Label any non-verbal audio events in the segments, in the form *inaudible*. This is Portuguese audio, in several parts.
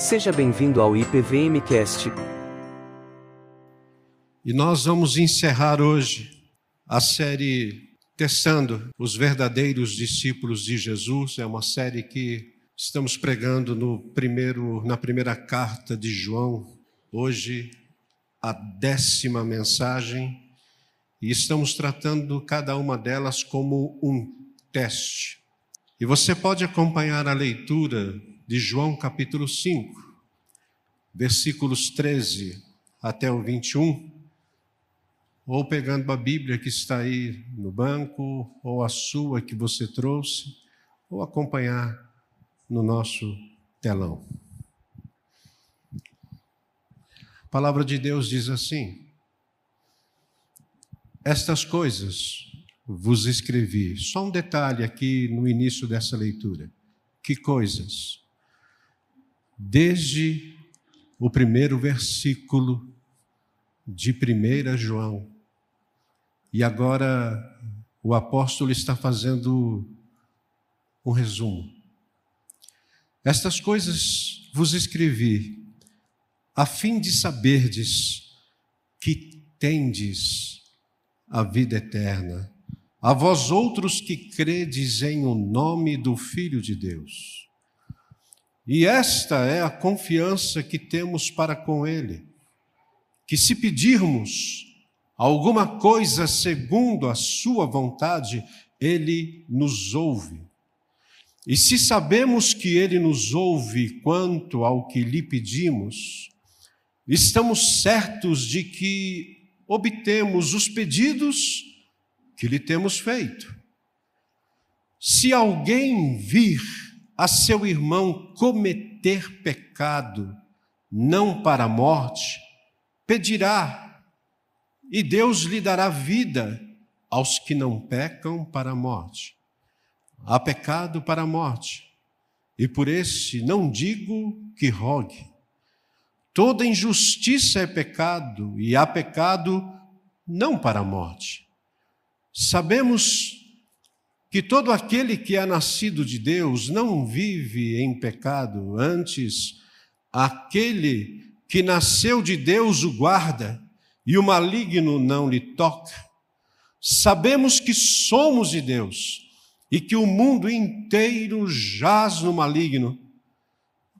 Seja bem-vindo ao IPVMcast. E nós vamos encerrar hoje a série Testando os verdadeiros discípulos de Jesus. É uma série que estamos pregando no primeiro, na primeira carta de João. Hoje, a décima mensagem. E estamos tratando cada uma delas como um teste. E você pode acompanhar a leitura de João capítulo 5, versículos 13 até o 21, ou pegando a Bíblia que está aí no banco, ou a sua que você trouxe, ou acompanhar no nosso telão. A palavra de Deus diz assim: Estas coisas vos escrevi. Só um detalhe aqui no início dessa leitura. Que coisas? Desde o primeiro versículo de 1 João. E agora o apóstolo está fazendo um resumo. Estas coisas vos escrevi, a fim de saberdes que tendes a vida eterna, a vós outros que credes em o nome do Filho de Deus. E esta é a confiança que temos para com Ele, que se pedirmos alguma coisa segundo a Sua vontade, Ele nos ouve. E se sabemos que Ele nos ouve quanto ao que lhe pedimos, estamos certos de que obtemos os pedidos que lhe temos feito. Se alguém vir a seu irmão cometer pecado, não para a morte, pedirá, e Deus lhe dará vida aos que não pecam para a morte. Há pecado para a morte, e por esse não digo que rogue. Toda injustiça é pecado, e há pecado não para a morte. Sabemos que todo aquele que é nascido de Deus não vive em pecado, antes, aquele que nasceu de Deus o guarda e o maligno não lhe toca. Sabemos que somos de Deus e que o mundo inteiro jaz no maligno.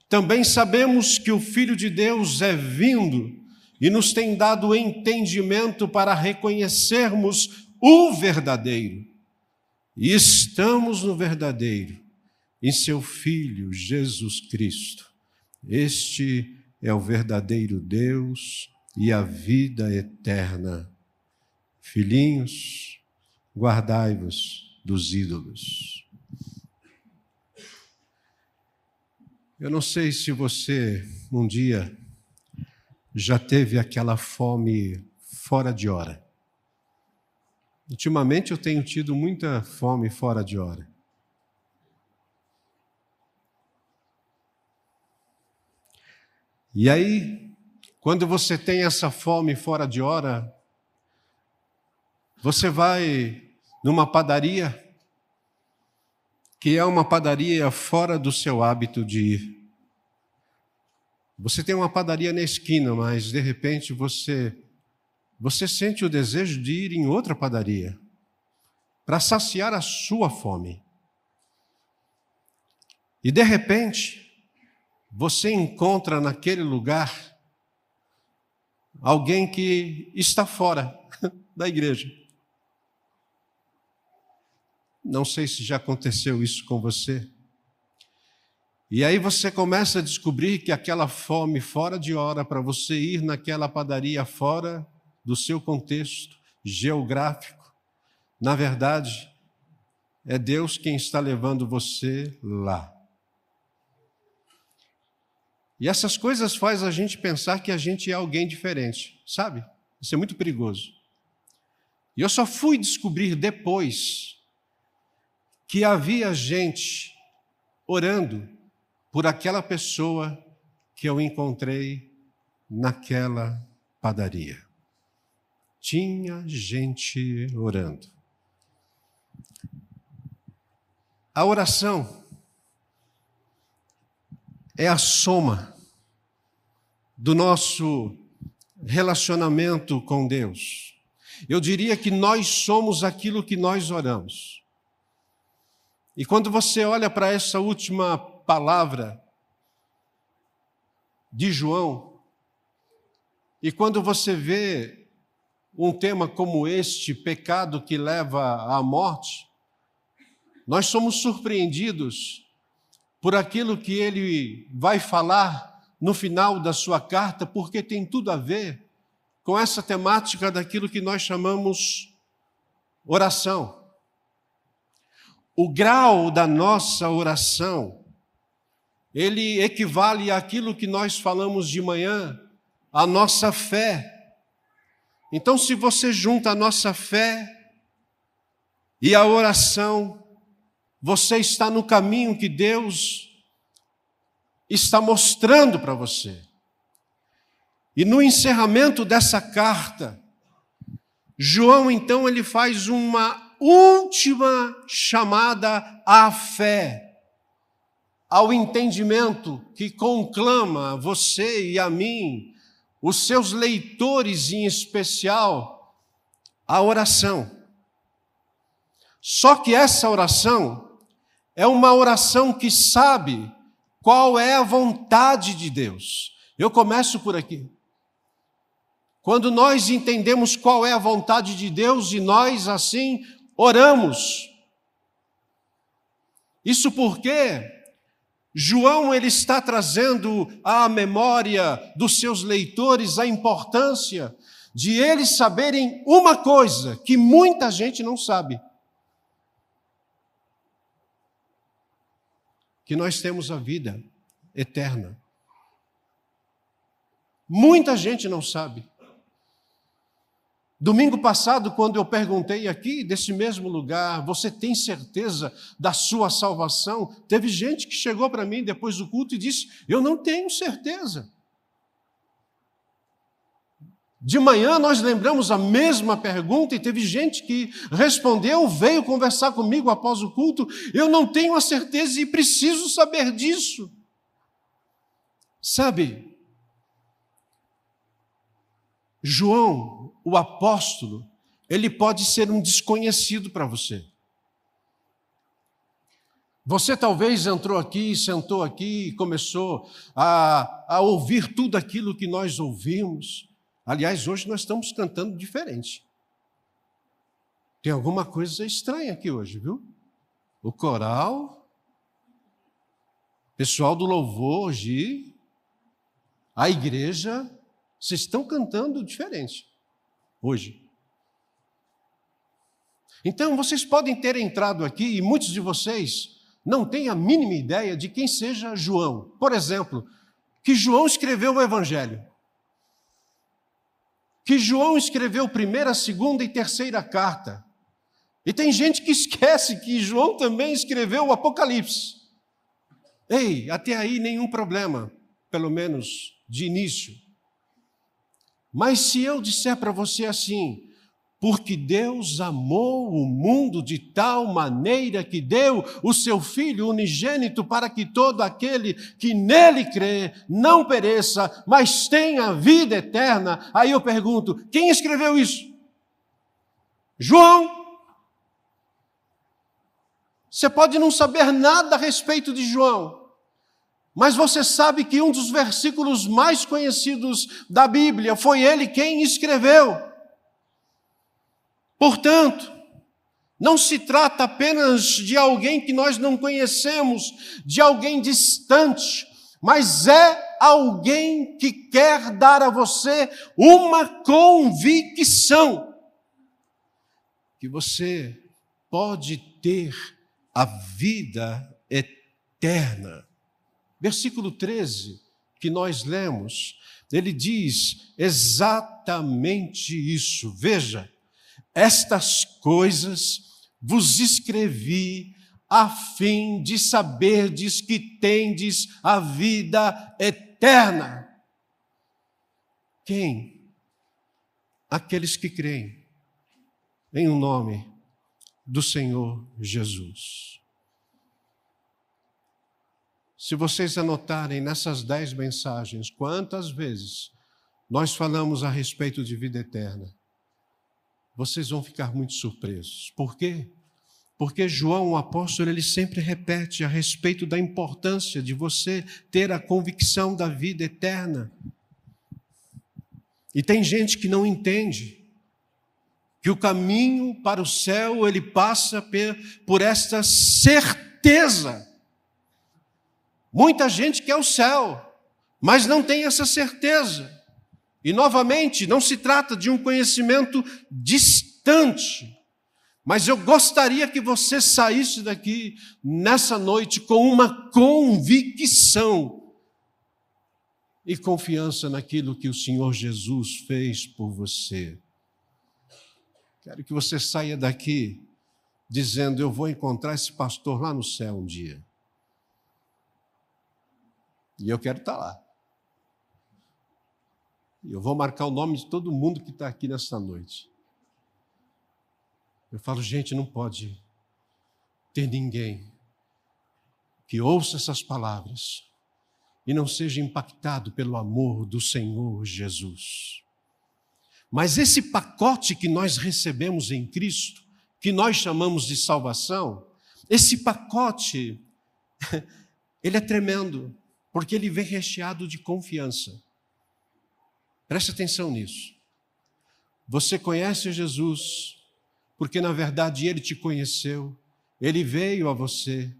Também sabemos que o Filho de Deus é vindo e nos tem dado entendimento para reconhecermos o verdadeiro e estamos no verdadeiro, em seu Filho Jesus Cristo. Este é o verdadeiro Deus e a vida eterna. Filhinhos, guardai-vos dos ídolos. Eu não sei se você um dia já teve aquela fome fora de hora. Ultimamente eu tenho tido muita fome fora de hora. E aí, quando você tem essa fome fora de hora, você vai numa padaria, que é uma padaria fora do seu hábito de ir. Você tem uma padaria na esquina, mas de repente você você sente o desejo de ir em outra padaria para saciar a sua fome. E de repente, você encontra naquele lugar alguém que está fora *laughs* da igreja. Não sei se já aconteceu isso com você. E aí você começa a descobrir que aquela fome fora de hora para você ir naquela padaria fora do seu contexto geográfico. Na verdade, é Deus quem está levando você lá. E essas coisas faz a gente pensar que a gente é alguém diferente, sabe? Isso é muito perigoso. E eu só fui descobrir depois que havia gente orando por aquela pessoa que eu encontrei naquela padaria tinha gente orando. A oração é a soma do nosso relacionamento com Deus. Eu diria que nós somos aquilo que nós oramos. E quando você olha para essa última palavra de João, e quando você vê um tema como este, pecado que leva à morte, nós somos surpreendidos por aquilo que ele vai falar no final da sua carta, porque tem tudo a ver com essa temática daquilo que nós chamamos oração. O grau da nossa oração, ele equivale àquilo que nós falamos de manhã, a nossa fé. Então, se você junta a nossa fé e a oração, você está no caminho que Deus está mostrando para você. E no encerramento dessa carta, João então ele faz uma última chamada à fé, ao entendimento que conclama você e a mim, os seus leitores em especial, a oração. Só que essa oração é uma oração que sabe qual é a vontade de Deus? Eu começo por aqui. Quando nós entendemos qual é a vontade de Deus e nós assim oramos. Isso porque João ele está trazendo à memória dos seus leitores a importância de eles saberem uma coisa que muita gente não sabe. que nós temos a vida eterna. Muita gente não sabe. Domingo passado, quando eu perguntei aqui, desse mesmo lugar, você tem certeza da sua salvação? Teve gente que chegou para mim depois do culto e disse: Eu não tenho certeza. De manhã nós lembramos a mesma pergunta e teve gente que respondeu, veio conversar comigo após o culto. Eu não tenho a certeza e preciso saber disso. Sabe, João, o apóstolo, ele pode ser um desconhecido para você. Você talvez entrou aqui, sentou aqui e começou a, a ouvir tudo aquilo que nós ouvimos. Aliás, hoje nós estamos cantando diferente. Tem alguma coisa estranha aqui hoje, viu? O coral, pessoal do louvor hoje, a igreja, vocês estão cantando diferente hoje. Então, vocês podem ter entrado aqui e muitos de vocês não têm a mínima ideia de quem seja João. Por exemplo, que João escreveu o Evangelho que João escreveu primeira, segunda e terceira carta. E tem gente que esquece que João também escreveu o Apocalipse. Ei, até aí nenhum problema, pelo menos de início. Mas se eu disser para você assim, porque Deus amou o mundo de tal maneira que deu o seu Filho unigênito para que todo aquele que nele crê não pereça, mas tenha vida eterna. Aí eu pergunto: quem escreveu isso? João. Você pode não saber nada a respeito de João, mas você sabe que um dos versículos mais conhecidos da Bíblia foi ele quem escreveu. Portanto, não se trata apenas de alguém que nós não conhecemos, de alguém distante, mas é alguém que quer dar a você uma convicção que você pode ter a vida eterna. Versículo 13, que nós lemos, ele diz exatamente isso. Veja, estas coisas vos escrevi a fim de saberdes que tendes a vida eterna. Quem? Aqueles que creem em o nome do Senhor Jesus. Se vocês anotarem nessas dez mensagens, quantas vezes nós falamos a respeito de vida eterna, vocês vão ficar muito surpresos. Por quê? Porque João, o apóstolo, ele sempre repete a respeito da importância de você ter a convicção da vida eterna. E tem gente que não entende que o caminho para o céu ele passa por esta certeza. Muita gente quer o céu, mas não tem essa certeza. E novamente, não se trata de um conhecimento distante, mas eu gostaria que você saísse daqui nessa noite com uma convicção e confiança naquilo que o Senhor Jesus fez por você. Quero que você saia daqui dizendo: Eu vou encontrar esse pastor lá no céu um dia. E eu quero estar lá. E eu vou marcar o nome de todo mundo que está aqui nessa noite. Eu falo, gente, não pode ter ninguém que ouça essas palavras e não seja impactado pelo amor do Senhor Jesus. Mas esse pacote que nós recebemos em Cristo, que nós chamamos de salvação, esse pacote, *laughs* ele é tremendo, porque ele vem recheado de confiança. Preste atenção nisso. Você conhece Jesus, porque na verdade ele te conheceu, ele veio a você,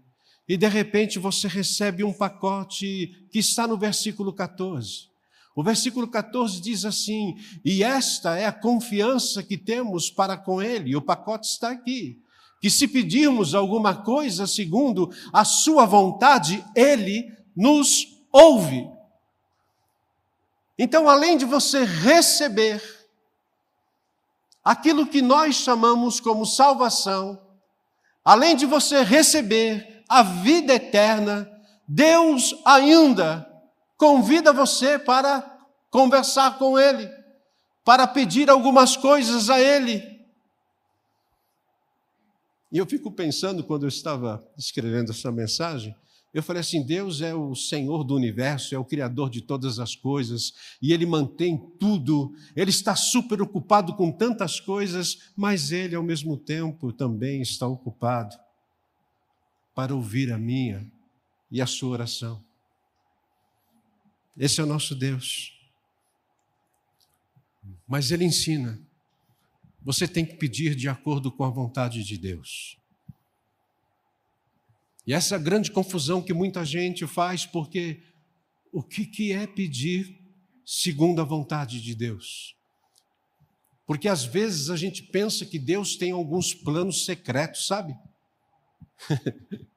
e de repente você recebe um pacote que está no versículo 14. O versículo 14 diz assim: E esta é a confiança que temos para com Ele, o pacote está aqui. Que se pedirmos alguma coisa segundo a Sua vontade, Ele nos ouve. Então, além de você receber aquilo que nós chamamos como salvação, além de você receber a vida eterna, Deus ainda convida você para conversar com Ele, para pedir algumas coisas a Ele. E eu fico pensando, quando eu estava escrevendo essa mensagem, eu falei assim: Deus é o Senhor do universo, é o Criador de todas as coisas, e Ele mantém tudo, Ele está super ocupado com tantas coisas, mas Ele, ao mesmo tempo, também está ocupado para ouvir a minha e a sua oração. Esse é o nosso Deus. Mas ele ensina. Você tem que pedir de acordo com a vontade de Deus. E essa grande confusão que muita gente faz, porque o que, que é pedir segundo a vontade de Deus? Porque às vezes a gente pensa que Deus tem alguns planos secretos, sabe? *laughs*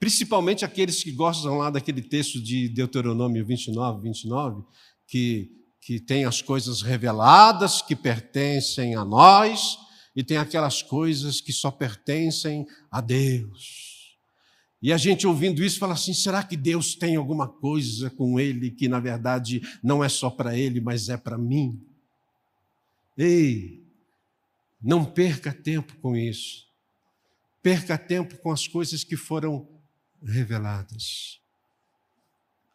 Principalmente aqueles que gostam lá daquele texto de Deuteronômio 29, 29, que, que tem as coisas reveladas que pertencem a nós e tem aquelas coisas que só pertencem a Deus. E a gente ouvindo isso fala assim: será que Deus tem alguma coisa com ele que na verdade não é só para ele, mas é para mim? Ei, não perca tempo com isso. Perca tempo com as coisas que foram reveladas.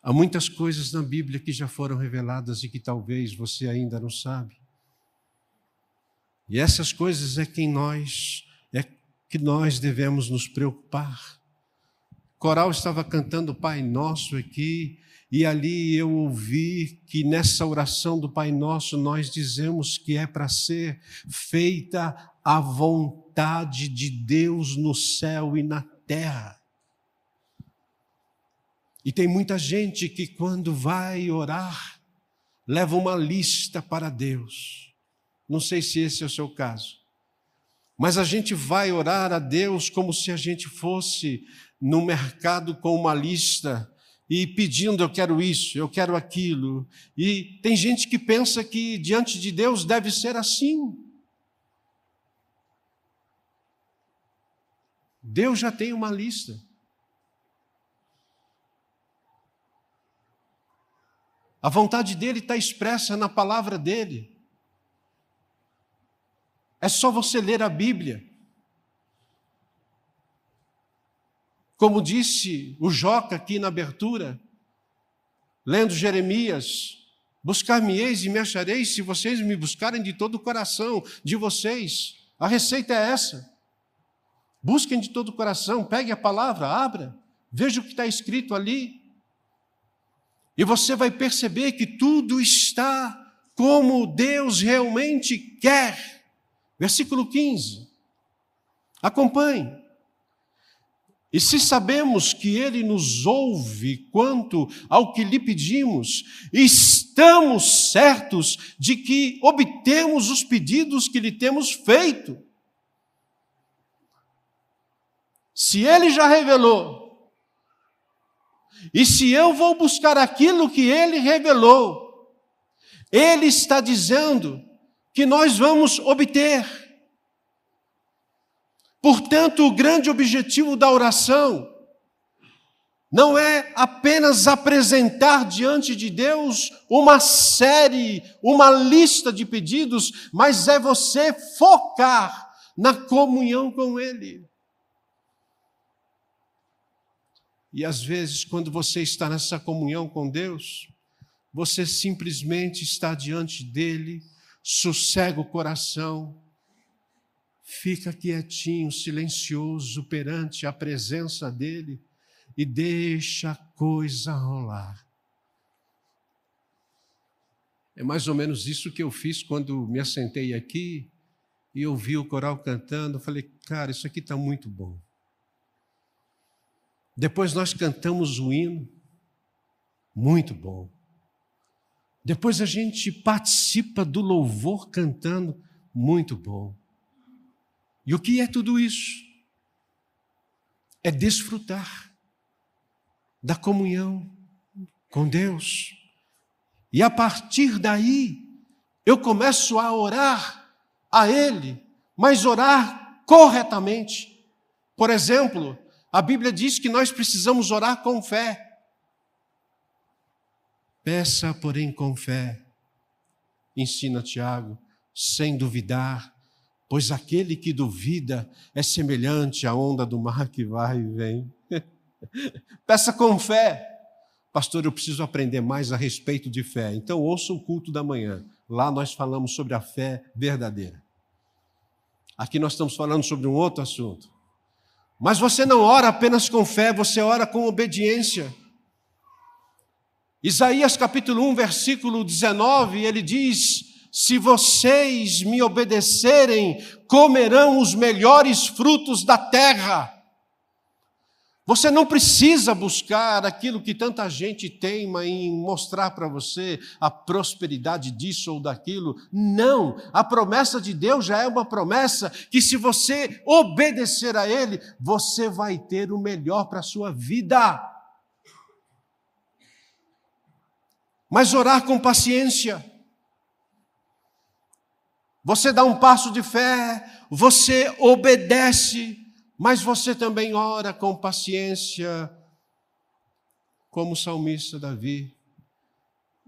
Há muitas coisas na Bíblia que já foram reveladas e que talvez você ainda não sabe. E essas coisas é quem nós é que nós devemos nos preocupar. O coral estava cantando Pai Nosso aqui, e ali eu ouvi que nessa oração do Pai Nosso nós dizemos que é para ser feita a vontade de Deus no céu e na terra. E tem muita gente que, quando vai orar, leva uma lista para Deus. Não sei se esse é o seu caso. Mas a gente vai orar a Deus como se a gente fosse no mercado com uma lista e pedindo: eu quero isso, eu quero aquilo. E tem gente que pensa que diante de Deus deve ser assim. Deus já tem uma lista. A vontade dele está expressa na palavra dele. É só você ler a Bíblia. Como disse o Joca aqui na abertura, lendo Jeremias, buscar-me-eis e me achareis se vocês me buscarem de todo o coração de vocês. A receita é essa. Busquem de todo o coração, pegue a palavra, abra, veja o que está escrito ali. E você vai perceber que tudo está como Deus realmente quer. Versículo 15. Acompanhe. E se sabemos que Ele nos ouve quanto ao que lhe pedimos, estamos certos de que obtemos os pedidos que lhe temos feito. Se Ele já revelou, e se eu vou buscar aquilo que Ele revelou, Ele está dizendo que nós vamos obter. Portanto, o grande objetivo da oração não é apenas apresentar diante de Deus uma série, uma lista de pedidos, mas é você focar na comunhão com Ele. E às vezes, quando você está nessa comunhão com Deus, você simplesmente está diante dele, sossega o coração, Fica quietinho, silencioso perante a presença dele e deixa a coisa rolar. É mais ou menos isso que eu fiz quando me assentei aqui e ouvi o coral cantando. falei, cara, isso aqui está muito bom. Depois nós cantamos o hino, muito bom. Depois a gente participa do louvor cantando, muito bom. E o que é tudo isso? É desfrutar da comunhão com Deus. E a partir daí, eu começo a orar a Ele, mas orar corretamente. Por exemplo, a Bíblia diz que nós precisamos orar com fé. Peça, porém, com fé, ensina Tiago, sem duvidar, pois aquele que duvida é semelhante à onda do mar que vai e vem. *laughs* Peça com fé. Pastor, eu preciso aprender mais a respeito de fé. Então, ouça o culto da manhã. Lá nós falamos sobre a fé verdadeira. Aqui nós estamos falando sobre um outro assunto. Mas você não ora apenas com fé, você ora com obediência. Isaías capítulo 1, versículo 19, ele diz: se vocês me obedecerem, comerão os melhores frutos da terra. Você não precisa buscar aquilo que tanta gente teima em mostrar para você, a prosperidade disso ou daquilo. Não, a promessa de Deus já é uma promessa que, se você obedecer a Ele, você vai ter o melhor para a sua vida. Mas orar com paciência você dá um passo de fé, você obedece, mas você também ora com paciência, como o salmista Davi.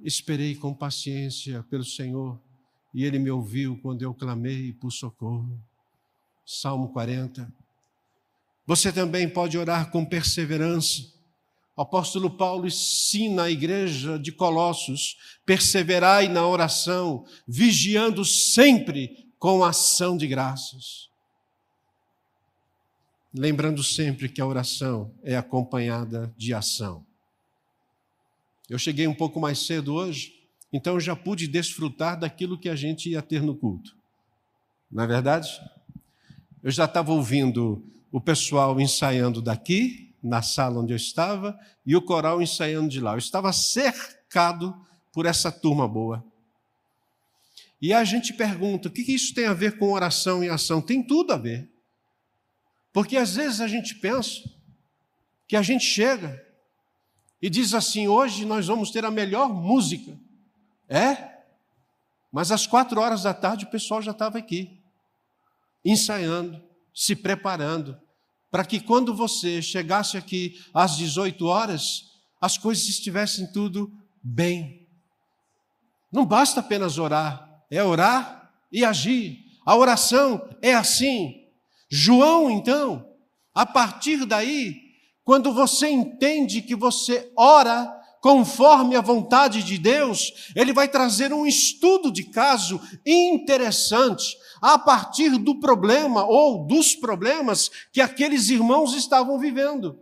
Esperei com paciência pelo Senhor e ele me ouviu quando eu clamei por socorro. Salmo 40. Você também pode orar com perseverança o apóstolo Paulo ensina a igreja de Colossos: perseverai na oração, vigiando sempre com ação de graças. Lembrando sempre que a oração é acompanhada de ação. Eu cheguei um pouco mais cedo hoje, então já pude desfrutar daquilo que a gente ia ter no culto. Não é verdade? Eu já estava ouvindo o pessoal ensaiando daqui, na sala onde eu estava e o coral ensaiando de lá. Eu estava cercado por essa turma boa. E a gente pergunta: o que isso tem a ver com oração e ação? Tem tudo a ver. Porque às vezes a gente pensa que a gente chega e diz assim: hoje nós vamos ter a melhor música. É? Mas às quatro horas da tarde o pessoal já estava aqui, ensaiando, se preparando, para que quando você chegasse aqui às 18 horas, as coisas estivessem tudo bem. Não basta apenas orar, é orar e agir. A oração é assim. João, então, a partir daí, quando você entende que você ora conforme a vontade de Deus, ele vai trazer um estudo de caso interessante a partir do problema ou dos problemas que aqueles irmãos estavam vivendo.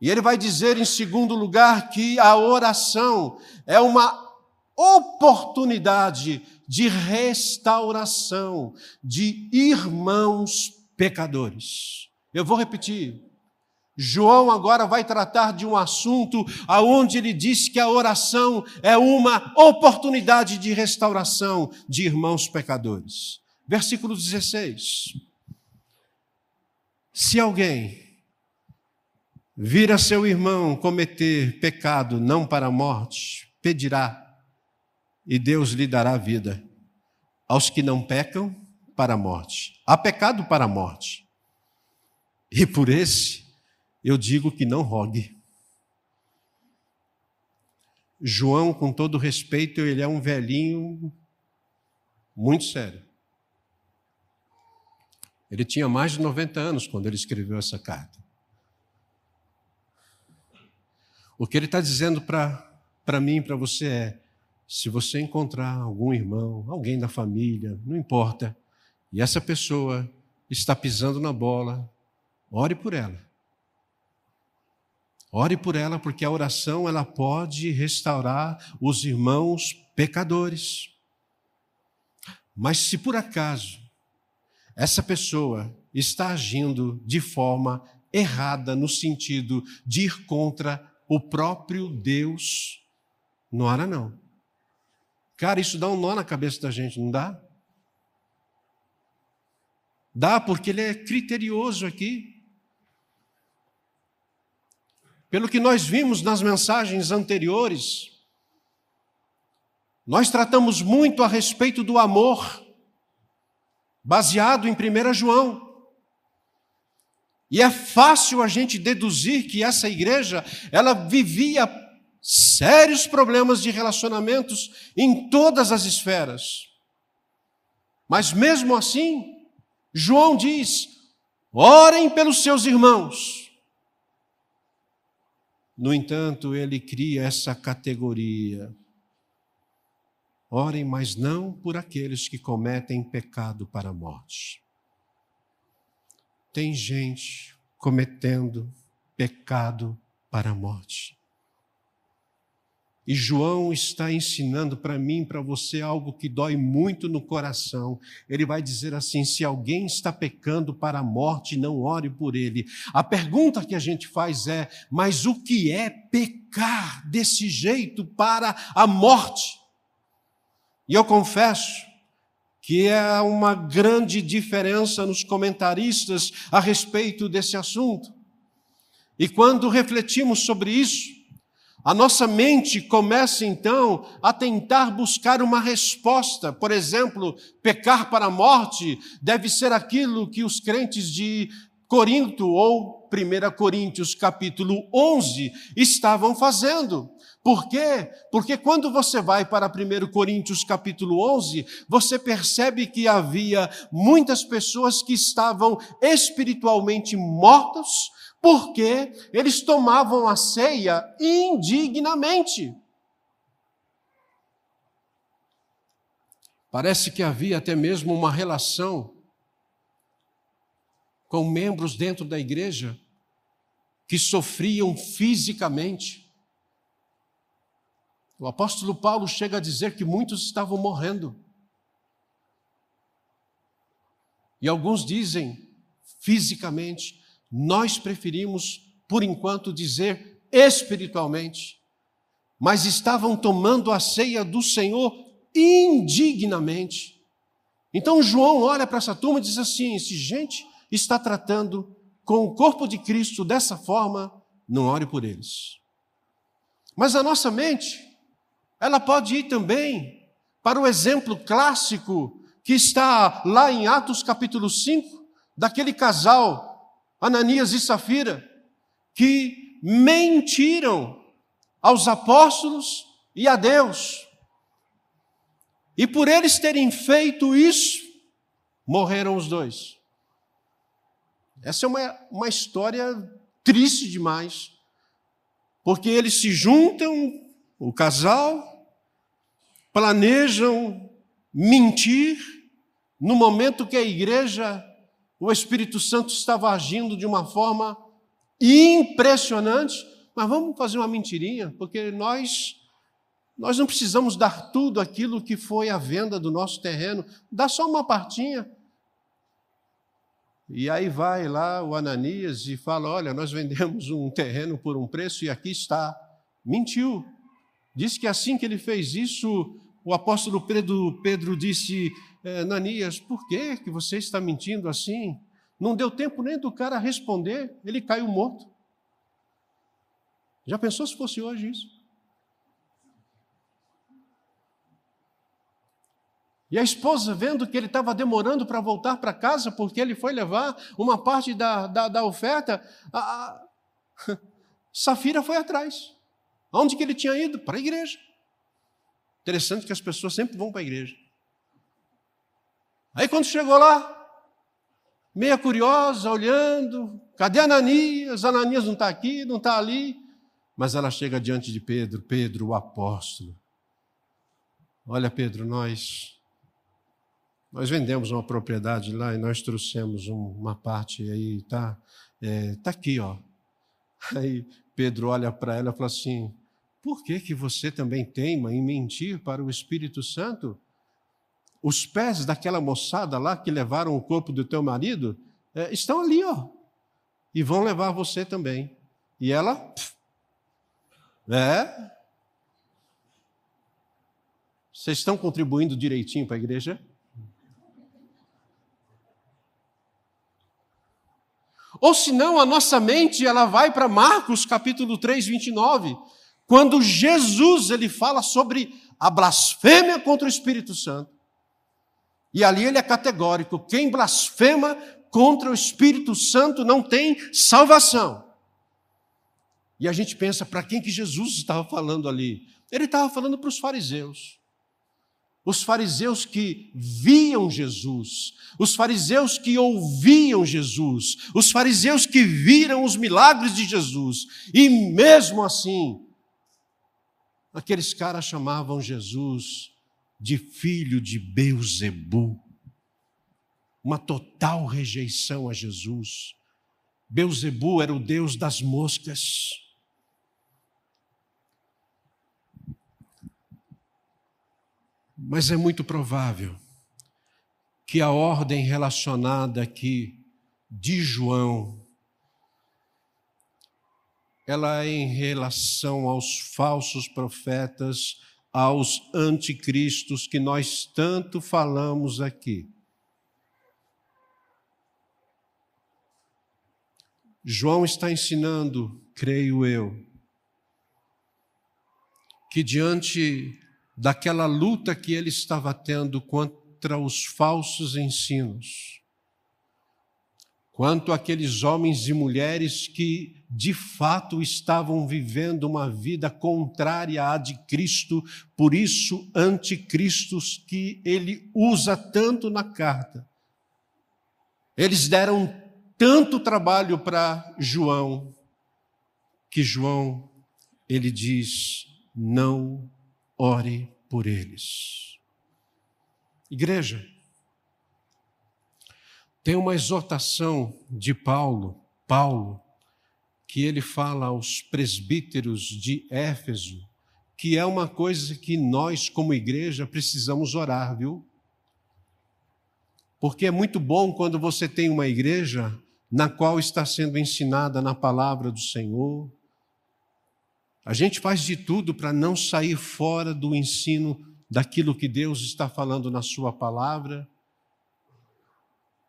E ele vai dizer, em segundo lugar, que a oração é uma oportunidade de restauração de irmãos pecadores. Eu vou repetir. João agora vai tratar de um assunto aonde ele diz que a oração é uma oportunidade de restauração de irmãos pecadores. Versículo 16. Se alguém vir a seu irmão cometer pecado não para a morte, pedirá e Deus lhe dará vida. Aos que não pecam, para a morte. Há pecado para a morte. E por esse, eu digo que não rogue. João, com todo respeito, ele é um velhinho muito sério. Ele tinha mais de 90 anos quando ele escreveu essa carta. O que ele está dizendo para mim e para você é: se você encontrar algum irmão, alguém da família, não importa, e essa pessoa está pisando na bola, ore por ela. Ore por ela, porque a oração ela pode restaurar os irmãos pecadores. Mas se por acaso essa pessoa está agindo de forma errada no sentido de ir contra o próprio Deus, não ora não. Cara, isso dá um nó na cabeça da gente, não dá? Dá, porque ele é criterioso aqui. Pelo que nós vimos nas mensagens anteriores, nós tratamos muito a respeito do amor, baseado em 1 João. E é fácil a gente deduzir que essa igreja, ela vivia sérios problemas de relacionamentos em todas as esferas. Mas mesmo assim, João diz: orem pelos seus irmãos. No entanto, ele cria essa categoria. Orem, mas não por aqueles que cometem pecado para a morte. Tem gente cometendo pecado para a morte. E João está ensinando para mim, para você, algo que dói muito no coração. Ele vai dizer assim: se alguém está pecando para a morte, não ore por ele. A pergunta que a gente faz é: mas o que é pecar desse jeito para a morte? E eu confesso que é uma grande diferença nos comentaristas a respeito desse assunto. E quando refletimos sobre isso, a nossa mente começa então a tentar buscar uma resposta. Por exemplo, pecar para a morte deve ser aquilo que os crentes de Corinto ou 1 Coríntios capítulo 11 estavam fazendo. Por quê? Porque quando você vai para 1 Coríntios capítulo 11, você percebe que havia muitas pessoas que estavam espiritualmente mortas, porque eles tomavam a ceia indignamente. Parece que havia até mesmo uma relação com membros dentro da igreja que sofriam fisicamente. O apóstolo Paulo chega a dizer que muitos estavam morrendo. E alguns dizem fisicamente, nós preferimos, por enquanto, dizer espiritualmente, mas estavam tomando a ceia do Senhor indignamente. Então João olha para essa turma e diz assim: se gente está tratando com o corpo de Cristo dessa forma, não ore por eles. Mas a nossa mente, ela pode ir também para o exemplo clássico que está lá em Atos capítulo 5, daquele casal Ananias e Safira, que mentiram aos apóstolos e a Deus. E por eles terem feito isso, morreram os dois. Essa é uma, uma história triste demais, porque eles se juntam, o casal, planejam mentir no momento que a igreja, o Espírito Santo estava agindo de uma forma impressionante, mas vamos fazer uma mentirinha, porque nós nós não precisamos dar tudo aquilo que foi a venda do nosso terreno, dá só uma partinha. E aí vai lá o Ananias e fala: Olha, nós vendemos um terreno por um preço e aqui está. Mentiu. Diz que assim que ele fez isso, o apóstolo Pedro, Pedro disse: é, Ananias, por que, que você está mentindo assim? Não deu tempo nem do cara responder, ele caiu morto. Já pensou se fosse hoje isso? E a esposa, vendo que ele estava demorando para voltar para casa, porque ele foi levar uma parte da, da, da oferta, a, a *laughs* Safira foi atrás. Onde que ele tinha ido? Para a igreja. Interessante que as pessoas sempre vão para a igreja. Aí quando chegou lá, meia curiosa, olhando, cadê Ananias? Ananias não está aqui, não está ali. Mas ela chega diante de Pedro, Pedro, o apóstolo. Olha, Pedro, nós nós vendemos uma propriedade lá e nós trouxemos uma parte aí, tá? É, tá aqui, ó. Aí Pedro olha para ela e fala assim: Por que que você também teima em mentir para o Espírito Santo? Os pés daquela moçada lá que levaram o corpo do teu marido é, estão ali, ó, e vão levar você também. E ela, pff, é. Vocês estão contribuindo direitinho para a igreja? Ou senão a nossa mente ela vai para Marcos capítulo 3, 29, quando Jesus ele fala sobre a blasfêmia contra o Espírito Santo. E ali ele é categórico: quem blasfema contra o Espírito Santo não tem salvação. E a gente pensa, para quem que Jesus estava falando ali? Ele estava falando para os fariseus. Os fariseus que viam Jesus, os fariseus que ouviam Jesus, os fariseus que viram os milagres de Jesus, e mesmo assim, aqueles caras chamavam Jesus de filho de Beuzebu, uma total rejeição a Jesus. Beuzebu era o deus das moscas. Mas é muito provável que a ordem relacionada aqui de João ela é em relação aos falsos profetas, aos anticristos que nós tanto falamos aqui. João está ensinando, creio eu, que diante daquela luta que ele estava tendo contra os falsos ensinos, quanto aqueles homens e mulheres que de fato estavam vivendo uma vida contrária à de Cristo, por isso anticristos que ele usa tanto na carta. Eles deram tanto trabalho para João que João ele diz: "Não ore por eles. Igreja, tem uma exortação de Paulo, Paulo, que ele fala aos presbíteros de Éfeso, que é uma coisa que nós, como igreja, precisamos orar, viu? Porque é muito bom quando você tem uma igreja na qual está sendo ensinada na palavra do Senhor, a gente faz de tudo para não sair fora do ensino daquilo que Deus está falando na Sua palavra,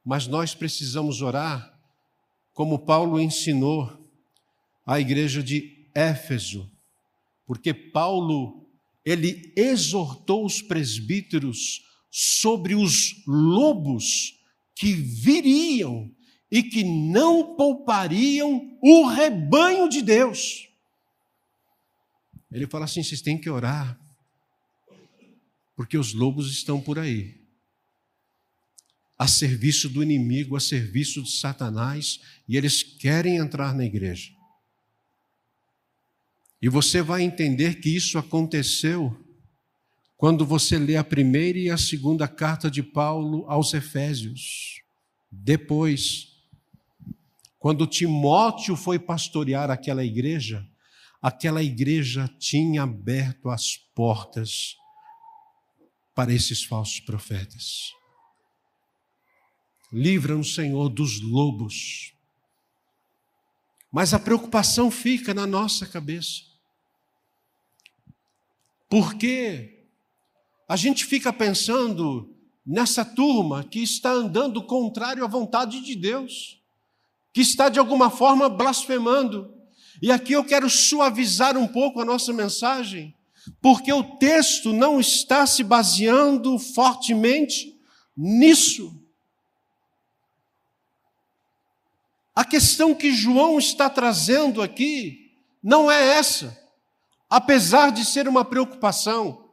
mas nós precisamos orar, como Paulo ensinou à igreja de Éfeso, porque Paulo, ele exortou os presbíteros sobre os lobos que viriam e que não poupariam o rebanho de Deus. Ele fala assim: vocês têm que orar, porque os lobos estão por aí. A serviço do inimigo, a serviço de Satanás, e eles querem entrar na igreja. E você vai entender que isso aconteceu quando você lê a primeira e a segunda carta de Paulo aos Efésios. Depois, quando Timóteo foi pastorear aquela igreja, aquela igreja tinha aberto as portas para esses falsos profetas. Livra-nos, Senhor, dos lobos. Mas a preocupação fica na nossa cabeça. Porque a gente fica pensando nessa turma que está andando contrário à vontade de Deus, que está de alguma forma blasfemando. E aqui eu quero suavizar um pouco a nossa mensagem, porque o texto não está se baseando fortemente nisso. A questão que João está trazendo aqui não é essa, apesar de ser uma preocupação.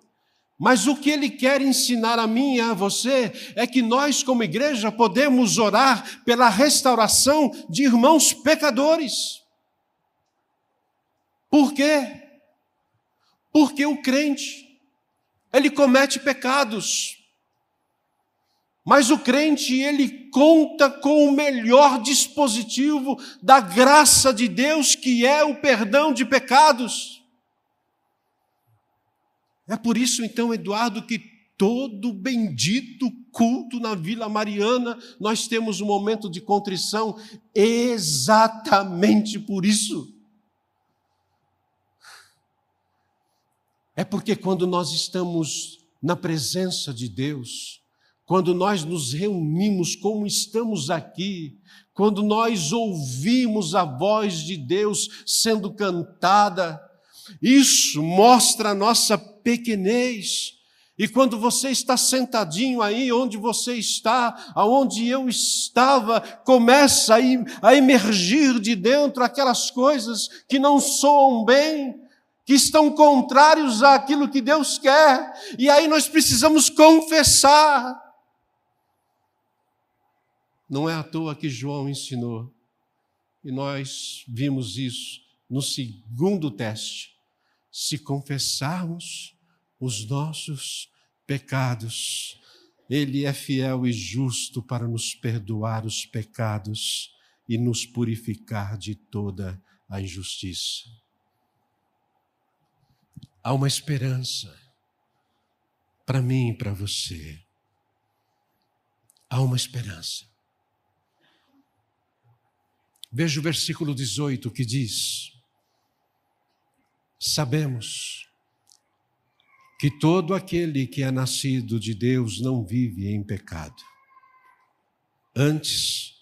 Mas o que ele quer ensinar a mim e a você é que nós, como igreja, podemos orar pela restauração de irmãos pecadores. Por quê? Porque o crente, ele comete pecados, mas o crente, ele conta com o melhor dispositivo da graça de Deus, que é o perdão de pecados. É por isso, então, Eduardo, que todo bendito culto na Vila Mariana, nós temos um momento de contrição exatamente por isso. É porque quando nós estamos na presença de Deus, quando nós nos reunimos como estamos aqui, quando nós ouvimos a voz de Deus sendo cantada, isso mostra a nossa pequenez. E quando você está sentadinho aí, onde você está, aonde eu estava, começa a, emergir de dentro aquelas coisas que não soam bem, que estão contrários àquilo que Deus quer, e aí nós precisamos confessar. Não é à toa que João ensinou, e nós vimos isso no segundo teste se confessarmos os nossos pecados, Ele é fiel e justo para nos perdoar os pecados e nos purificar de toda a injustiça. Há uma esperança para mim e para você. Há uma esperança. Veja o versículo 18 que diz: Sabemos que todo aquele que é nascido de Deus não vive em pecado. Antes,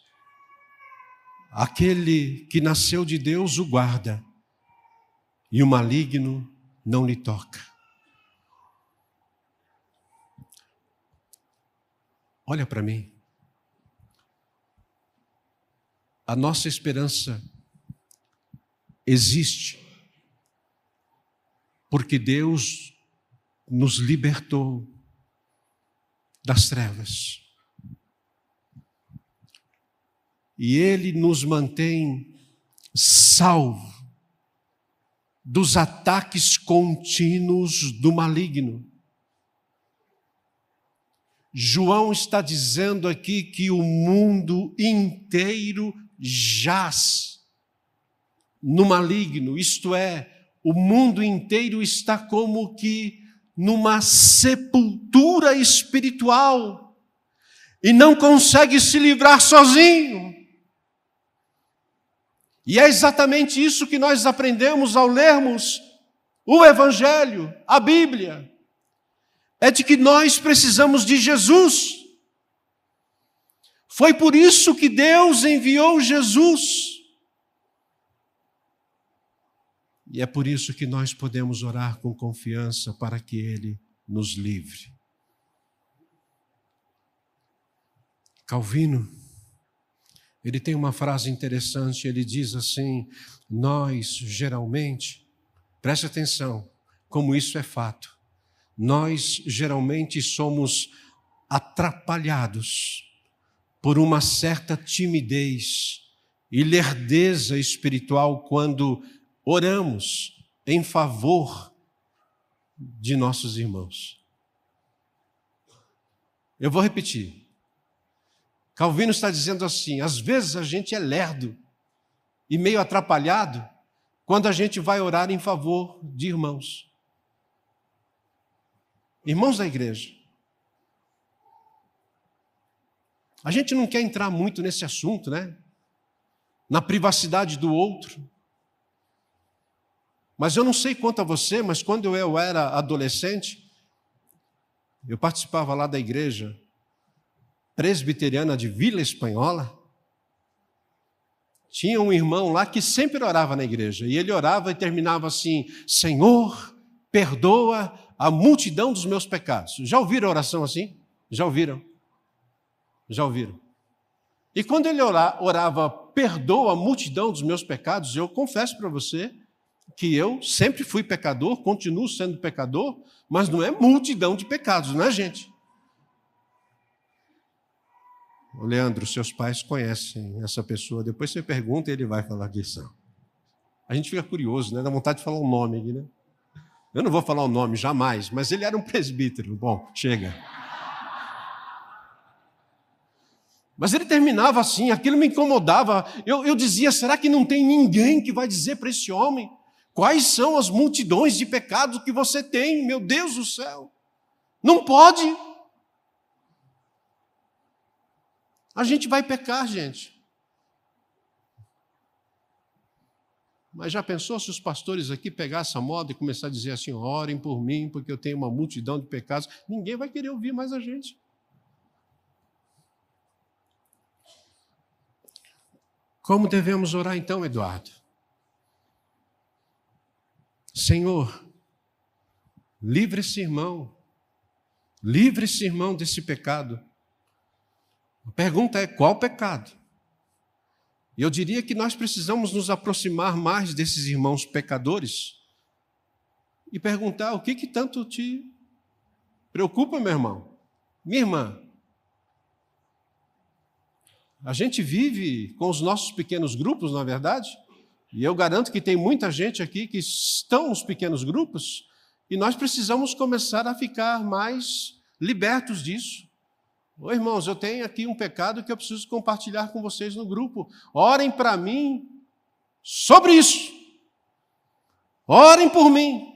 aquele que nasceu de Deus o guarda, e o maligno não lhe toca. Olha para mim. A nossa esperança existe porque Deus nos libertou das trevas. E Ele nos mantém salvo dos ataques contínuos do maligno. João está dizendo aqui que o mundo inteiro jaz no maligno, isto é, o mundo inteiro está como que numa sepultura espiritual e não consegue se livrar sozinho. E é exatamente isso que nós aprendemos ao lermos o Evangelho, a Bíblia. É de que nós precisamos de Jesus. Foi por isso que Deus enviou Jesus E é por isso que nós podemos orar com confiança para que Ele nos livre. Calvino, ele tem uma frase interessante, ele diz assim: Nós geralmente, preste atenção, como isso é fato, nós geralmente somos atrapalhados por uma certa timidez e lerdeza espiritual quando oramos em favor de nossos irmãos. Eu vou repetir. Calvino está dizendo assim: às vezes a gente é lerdo e meio atrapalhado quando a gente vai orar em favor de irmãos. Irmãos da igreja. A gente não quer entrar muito nesse assunto, né? Na privacidade do outro. Mas eu não sei quanto a você, mas quando eu era adolescente, eu participava lá da igreja presbiteriana de Vila Espanhola. Tinha um irmão lá que sempre orava na igreja, e ele orava e terminava assim: Senhor, perdoa a multidão dos meus pecados. Já ouviram a oração assim? Já ouviram? Já ouviram? E quando ele orava, perdoa a multidão dos meus pecados, eu confesso para você que eu sempre fui pecador, continuo sendo pecador, mas não é multidão de pecados, não é, gente? Leandro, seus pais conhecem essa pessoa, depois você pergunta e ele vai falar quem são. A gente fica curioso, né? Dá vontade de falar o nome aqui, né? Eu não vou falar o nome jamais, mas ele era um presbítero. Bom, chega. Mas ele terminava assim, aquilo me incomodava. Eu, eu dizia: será que não tem ninguém que vai dizer para esse homem quais são as multidões de pecados que você tem? Meu Deus do céu! Não pode. A gente vai pecar, gente. Mas já pensou se os pastores aqui pegassem essa moda e começar a dizer assim: orem por mim, porque eu tenho uma multidão de pecados? Ninguém vai querer ouvir mais a gente. Como devemos orar então, Eduardo? Senhor, livre esse irmão, livre esse irmão desse pecado. A pergunta é: qual pecado? E eu diria que nós precisamos nos aproximar mais desses irmãos pecadores e perguntar: o que, que tanto te preocupa, meu irmão? Minha irmã, a gente vive com os nossos pequenos grupos, na é verdade, e eu garanto que tem muita gente aqui que estão nos pequenos grupos, e nós precisamos começar a ficar mais libertos disso. Ô, irmãos, eu tenho aqui um pecado que eu preciso compartilhar com vocês no grupo. Orem para mim sobre isso. Orem por mim.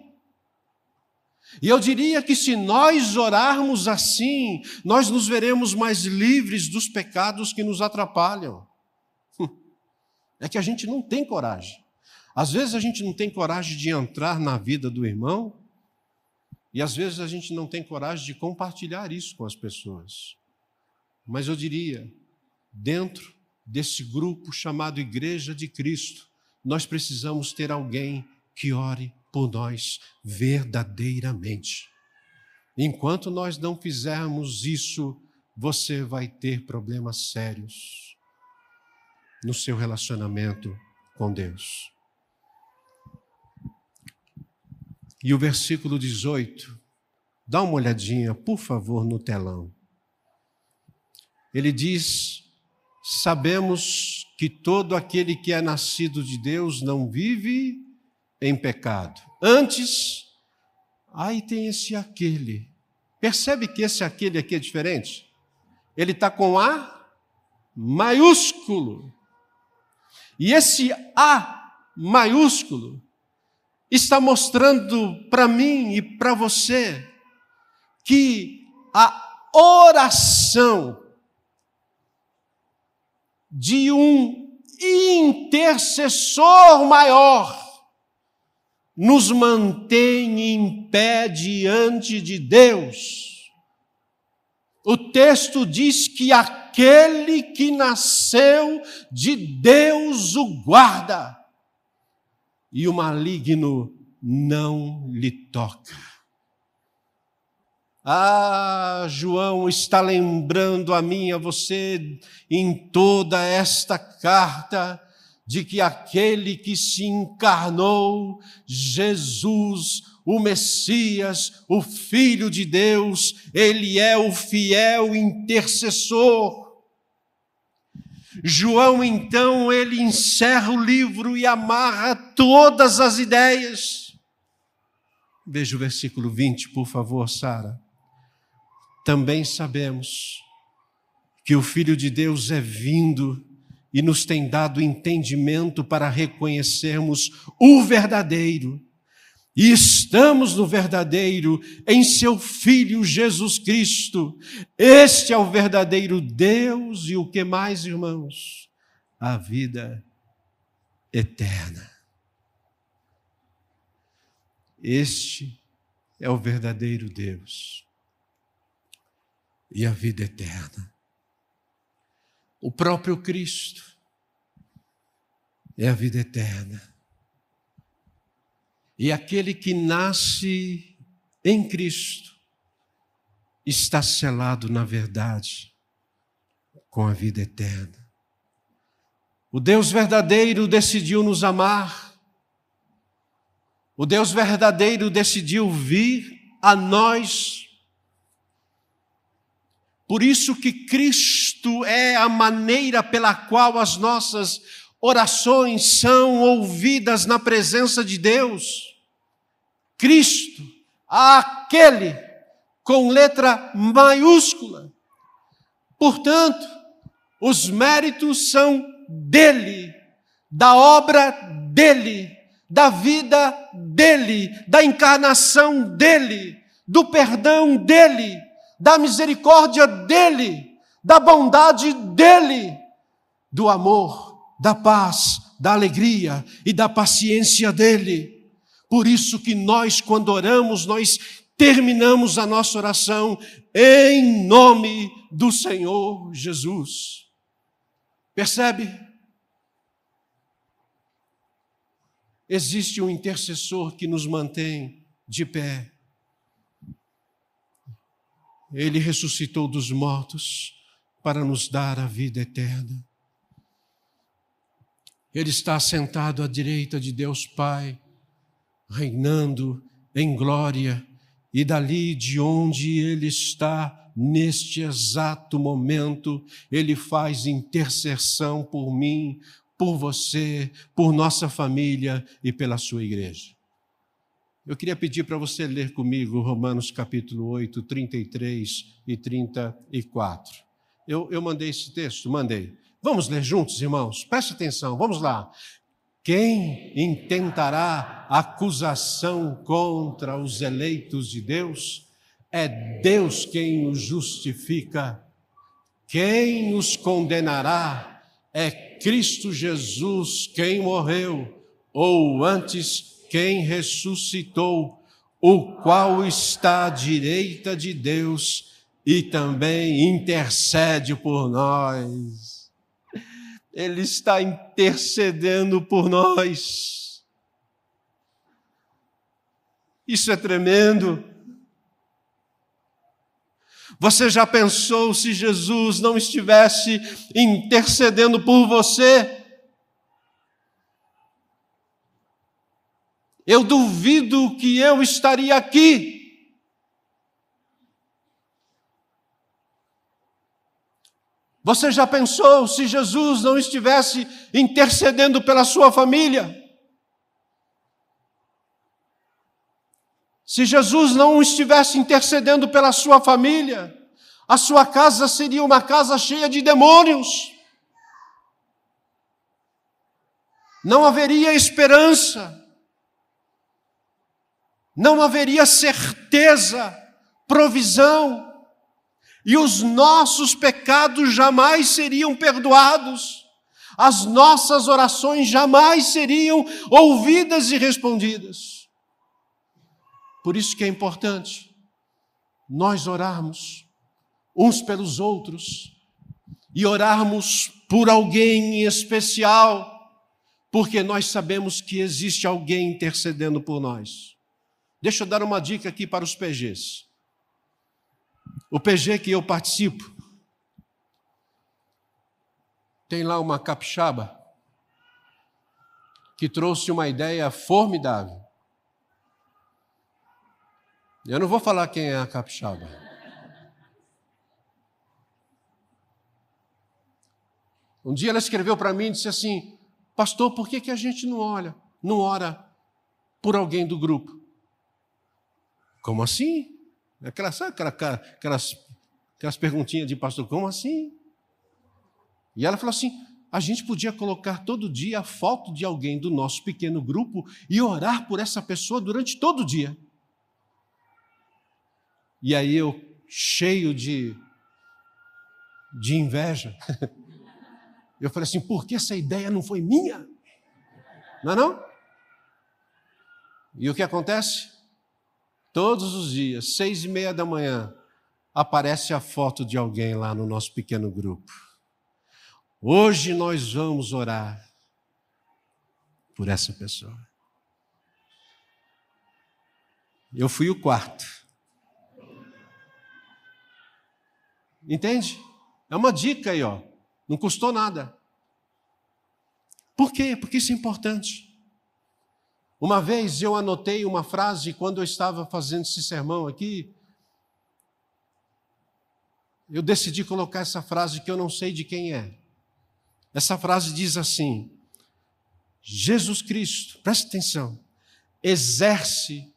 E eu diria que se nós orarmos assim, nós nos veremos mais livres dos pecados que nos atrapalham. *laughs* É que a gente não tem coragem. Às vezes a gente não tem coragem de entrar na vida do irmão, e às vezes a gente não tem coragem de compartilhar isso com as pessoas. Mas eu diria, dentro desse grupo chamado Igreja de Cristo, nós precisamos ter alguém que ore por nós verdadeiramente. Enquanto nós não fizermos isso, você vai ter problemas sérios no seu relacionamento com Deus. E o versículo 18, dá uma olhadinha, por favor, no telão. Ele diz: Sabemos que todo aquele que é nascido de Deus não vive em pecado. Antes, aí tem esse aquele. Percebe que esse aquele aqui é diferente? Ele está com A maiúsculo. E esse A maiúsculo está mostrando para mim e para você que a oração de um intercessor maior nos mantém em pé diante de Deus. O texto diz que aquele que nasceu de Deus o guarda, e o maligno não lhe toca. Ah, João está lembrando a mim, a você, em toda esta carta, de que aquele que se encarnou, Jesus, o Messias, o Filho de Deus, ele é o fiel intercessor. João, então, ele encerra o livro e amarra todas as ideias. Veja o versículo 20, por favor, Sara. Também sabemos que o Filho de Deus é vindo e nos tem dado entendimento para reconhecermos o verdadeiro. E estamos no verdadeiro, em seu Filho Jesus Cristo. Este é o verdadeiro Deus e o que mais, irmãos? A vida eterna. Este é o verdadeiro Deus e a vida eterna. O próprio Cristo é a vida eterna. E aquele que nasce em Cristo está selado na verdade com a vida eterna. O Deus verdadeiro decidiu nos amar. O Deus verdadeiro decidiu vir a nós. Por isso que Cristo é a maneira pela qual as nossas orações são ouvidas na presença de Deus. Cristo, aquele com letra maiúscula. Portanto, os méritos são dele, da obra dele, da vida dele, da encarnação dele, do perdão dele, da misericórdia dele, da bondade dele, do amor da paz, da alegria e da paciência dele. Por isso que nós, quando oramos, nós terminamos a nossa oração em nome do Senhor Jesus. Percebe? Existe um intercessor que nos mantém de pé. Ele ressuscitou dos mortos para nos dar a vida eterna. Ele está sentado à direita de Deus Pai, reinando em glória, e dali de onde ele está, neste exato momento, ele faz intercessão por mim, por você, por nossa família e pela sua igreja. Eu queria pedir para você ler comigo Romanos capítulo 8, 33 e 34. Eu, eu mandei esse texto? Mandei. Vamos ler juntos, irmãos? Preste atenção, vamos lá. Quem intentará acusação contra os eleitos de Deus? É Deus quem os justifica. Quem os condenará? É Cristo Jesus quem morreu, ou antes, quem ressuscitou, o qual está à direita de Deus e também intercede por nós. Ele está intercedendo por nós. Isso é tremendo. Você já pensou se Jesus não estivesse intercedendo por você? Eu duvido que eu estaria aqui. Você já pensou se Jesus não estivesse intercedendo pela sua família? Se Jesus não estivesse intercedendo pela sua família, a sua casa seria uma casa cheia de demônios. Não haveria esperança, não haveria certeza, provisão e os nossos pecados jamais seriam perdoados, as nossas orações jamais seriam ouvidas e respondidas. Por isso que é importante nós orarmos uns pelos outros e orarmos por alguém em especial, porque nós sabemos que existe alguém intercedendo por nós. Deixa eu dar uma dica aqui para os PGs. O PG que eu participo tem lá uma capixaba que trouxe uma ideia formidável. Eu não vou falar quem é a capixaba. Um dia ela escreveu para mim e disse assim: Pastor, por que, que a gente não olha, não ora por alguém do grupo? Como assim? Aquela, sabe aquela, aquelas, aquelas perguntinhas de pastor, como assim? E ela falou assim: a gente podia colocar todo dia a foto de alguém do nosso pequeno grupo e orar por essa pessoa durante todo o dia. E aí eu, cheio de, de inveja, *laughs* eu falei assim: por que essa ideia não foi minha? Não é não? E o que acontece? Todos os dias, seis e meia da manhã, aparece a foto de alguém lá no nosso pequeno grupo. Hoje nós vamos orar por essa pessoa. Eu fui o quarto. Entende? É uma dica aí, ó. Não custou nada. Por quê? Porque isso é importante. Uma vez eu anotei uma frase quando eu estava fazendo esse sermão aqui. Eu decidi colocar essa frase que eu não sei de quem é. Essa frase diz assim: Jesus Cristo, presta atenção, exerce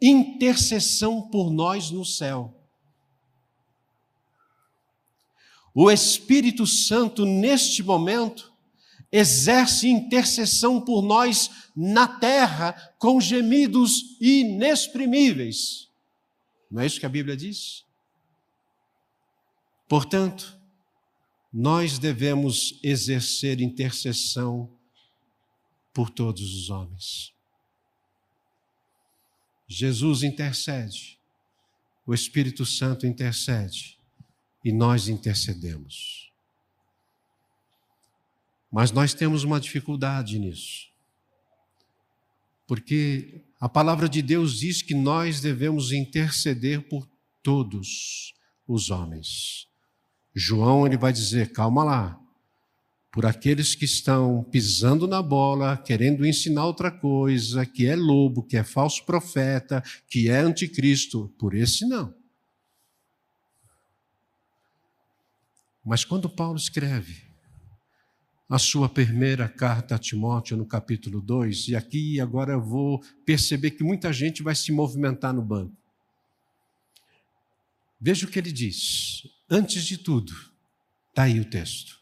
intercessão por nós no céu. O Espírito Santo, neste momento, exerce intercessão por nós na terra com gemidos inexprimíveis. Não é isso que a Bíblia diz? Portanto, nós devemos exercer intercessão por todos os homens. Jesus intercede, o Espírito Santo intercede e nós intercedemos. Mas nós temos uma dificuldade nisso. Porque a palavra de Deus diz que nós devemos interceder por todos os homens. João ele vai dizer: calma lá, por aqueles que estão pisando na bola, querendo ensinar outra coisa, que é lobo, que é falso profeta, que é anticristo, por esse não. Mas quando Paulo escreve, a sua primeira carta a Timóteo, no capítulo 2, e aqui agora eu vou perceber que muita gente vai se movimentar no banco. Veja o que ele diz. Antes de tudo, está aí o texto.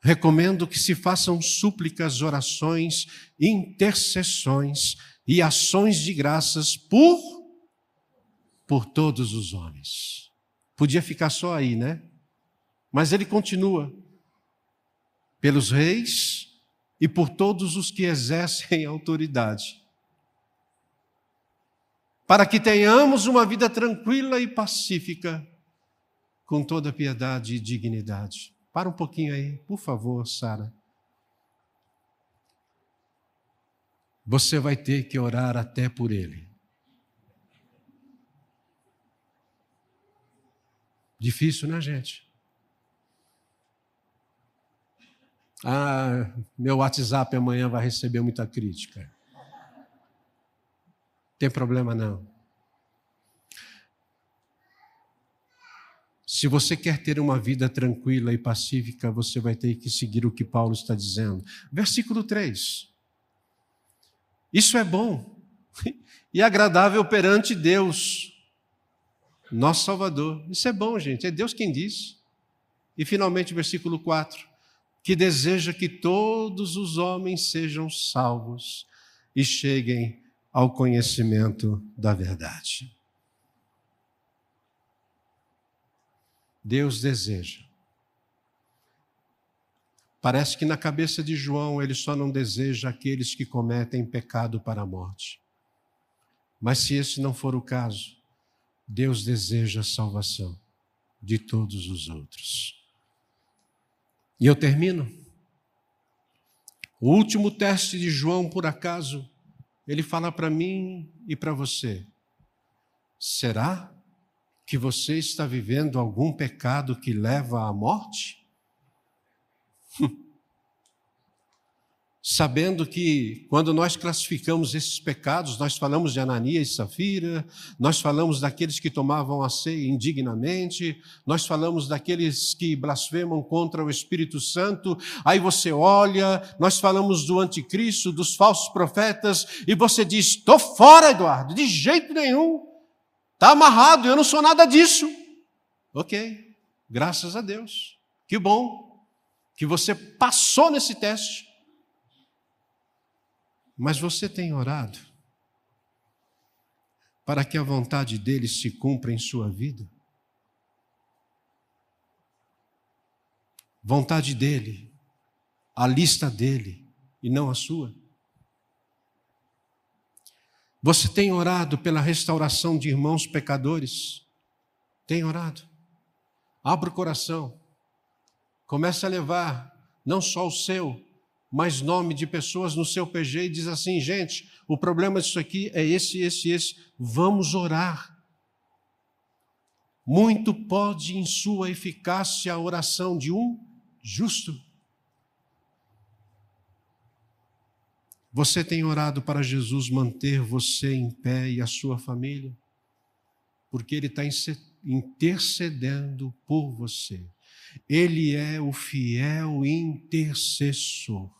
Recomendo que se façam súplicas, orações, intercessões e ações de graças por por todos os homens. Podia ficar só aí, né? Mas ele continua pelos reis e por todos os que exercem autoridade, para que tenhamos uma vida tranquila e pacífica, com toda piedade e dignidade. Para um pouquinho aí, por favor, Sara. Você vai ter que orar até por ele. Difícil, né, gente? Ah, meu WhatsApp amanhã vai receber muita crítica. Tem problema não. Se você quer ter uma vida tranquila e pacífica, você vai ter que seguir o que Paulo está dizendo. Versículo 3. Isso é bom *laughs* e agradável perante Deus, nosso Salvador. Isso é bom, gente, é Deus quem diz. E finalmente, versículo 4 que deseja que todos os homens sejam salvos e cheguem ao conhecimento da verdade. Deus deseja. Parece que na cabeça de João ele só não deseja aqueles que cometem pecado para a morte. Mas se esse não for o caso, Deus deseja a salvação de todos os outros. E eu termino. O último teste de João, por acaso, ele fala para mim e para você: será que você está vivendo algum pecado que leva à morte? *laughs* sabendo que quando nós classificamos esses pecados, nós falamos de Ananias e Safira, nós falamos daqueles que tomavam a ceia indignamente, nós falamos daqueles que blasfemam contra o Espírito Santo. Aí você olha, nós falamos do anticristo, dos falsos profetas, e você diz: estou fora, Eduardo, de jeito nenhum, está amarrado, eu não sou nada disso. Ok, graças a Deus, que bom que você passou nesse teste. Mas você tem orado para que a vontade dele se cumpra em sua vida? Vontade dele, a lista dele e não a sua. Você tem orado pela restauração de irmãos pecadores? Tem orado? Abra o coração. Comece a levar não só o seu, mais nome de pessoas no seu PG e diz assim: gente, o problema disso aqui é esse, esse, esse. Vamos orar. Muito pode em sua eficácia a oração de um justo. Você tem orado para Jesus manter você em pé e a sua família? Porque Ele está intercedendo por você. Ele é o fiel intercessor.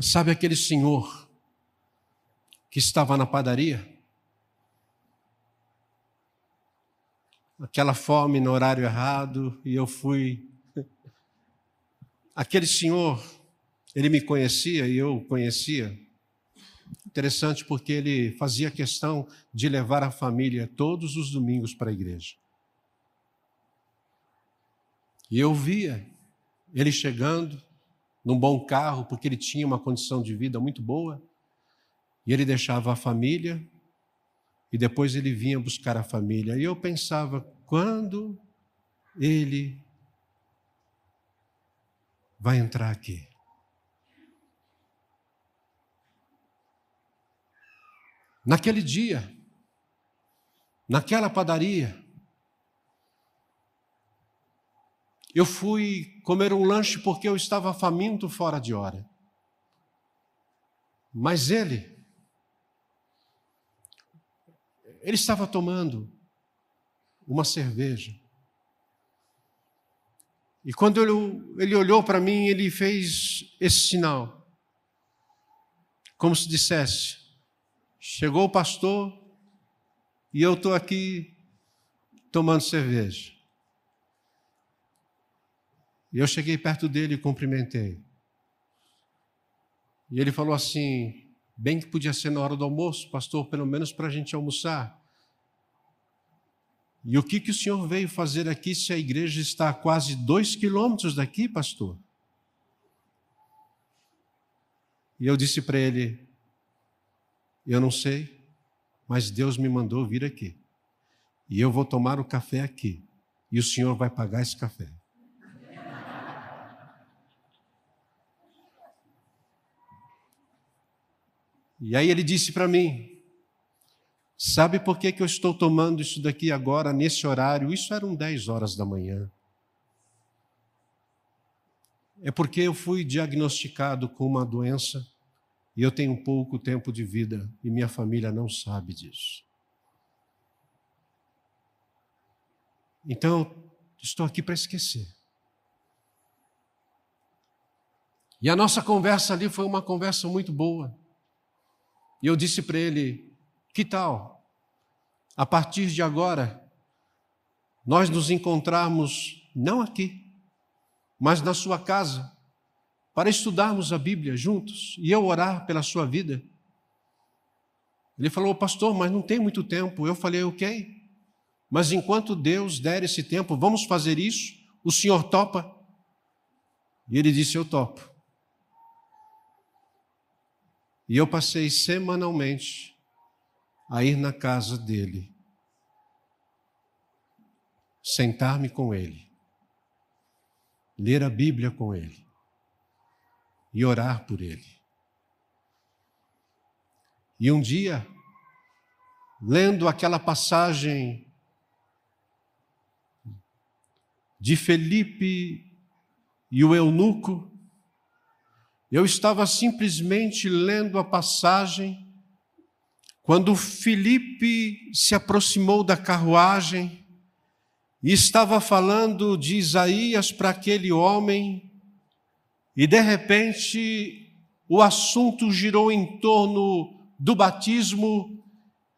Sabe aquele senhor que estava na padaria? Aquela fome no horário errado e eu fui. Aquele senhor, ele me conhecia e eu conhecia. Interessante porque ele fazia questão de levar a família todos os domingos para a igreja. E eu via ele chegando num bom carro, porque ele tinha uma condição de vida muito boa, e ele deixava a família, e depois ele vinha buscar a família. E eu pensava, quando ele vai entrar aqui? Naquele dia, naquela padaria, Eu fui comer um lanche porque eu estava faminto fora de hora. Mas ele, ele estava tomando uma cerveja. E quando ele, ele olhou para mim, ele fez esse sinal, como se dissesse: chegou o pastor e eu estou aqui tomando cerveja. E eu cheguei perto dele e cumprimentei. E ele falou assim: bem que podia ser na hora do almoço, pastor, pelo menos para a gente almoçar. E o que, que o senhor veio fazer aqui se a igreja está a quase dois quilômetros daqui, pastor? E eu disse para ele: Eu não sei, mas Deus me mandou vir aqui. E eu vou tomar o café aqui. E o senhor vai pagar esse café. E aí ele disse para mim: Sabe por que, que eu estou tomando isso daqui agora, nesse horário? Isso eram 10 horas da manhã. É porque eu fui diagnosticado com uma doença e eu tenho pouco tempo de vida e minha família não sabe disso. Então, estou aqui para esquecer. E a nossa conversa ali foi uma conversa muito boa. E eu disse para ele: que tal? A partir de agora, nós nos encontrarmos não aqui, mas na sua casa, para estudarmos a Bíblia juntos e eu orar pela sua vida. Ele falou, pastor, mas não tem muito tempo. Eu falei, ok, mas enquanto Deus der esse tempo, vamos fazer isso? O senhor topa? E ele disse, eu topo. E eu passei semanalmente a ir na casa dele, sentar-me com ele, ler a Bíblia com ele e orar por ele. E um dia, lendo aquela passagem de Felipe e o eunuco, eu estava simplesmente lendo a passagem quando Felipe se aproximou da carruagem e estava falando de Isaías para aquele homem, e de repente o assunto girou em torno do batismo,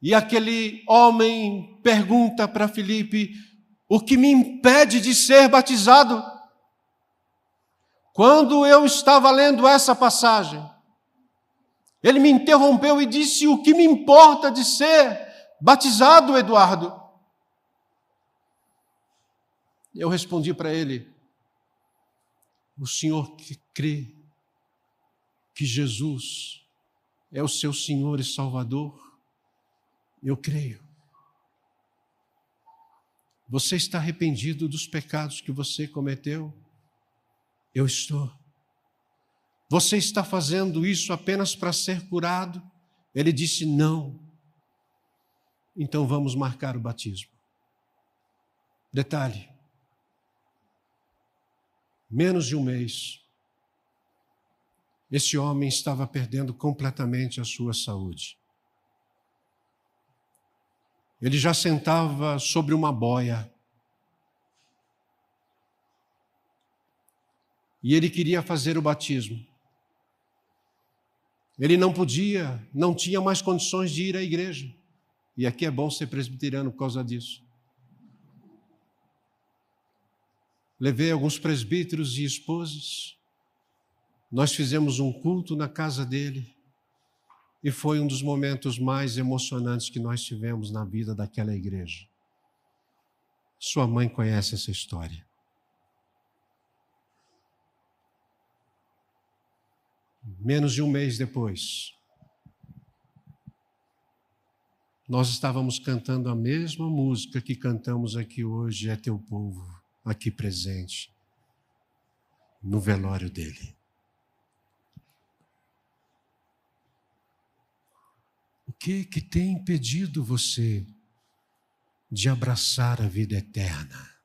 e aquele homem pergunta para Felipe: O que me impede de ser batizado? Quando eu estava lendo essa passagem, ele me interrompeu e disse: O que me importa de ser batizado, Eduardo? Eu respondi para ele: O senhor que crê que Jesus é o seu Senhor e Salvador? Eu creio. Você está arrependido dos pecados que você cometeu? Eu estou. Você está fazendo isso apenas para ser curado? Ele disse: Não. Então vamos marcar o batismo. Detalhe: menos de um mês, esse homem estava perdendo completamente a sua saúde. Ele já sentava sobre uma boia. E ele queria fazer o batismo. Ele não podia, não tinha mais condições de ir à igreja. E aqui é bom ser presbiteriano por causa disso. Levei alguns presbíteros e esposas. Nós fizemos um culto na casa dele. E foi um dos momentos mais emocionantes que nós tivemos na vida daquela igreja. Sua mãe conhece essa história. Menos de um mês depois, nós estávamos cantando a mesma música que cantamos aqui hoje, É Teu Povo, aqui presente, no velório dele. O que que tem impedido você de abraçar a vida eterna?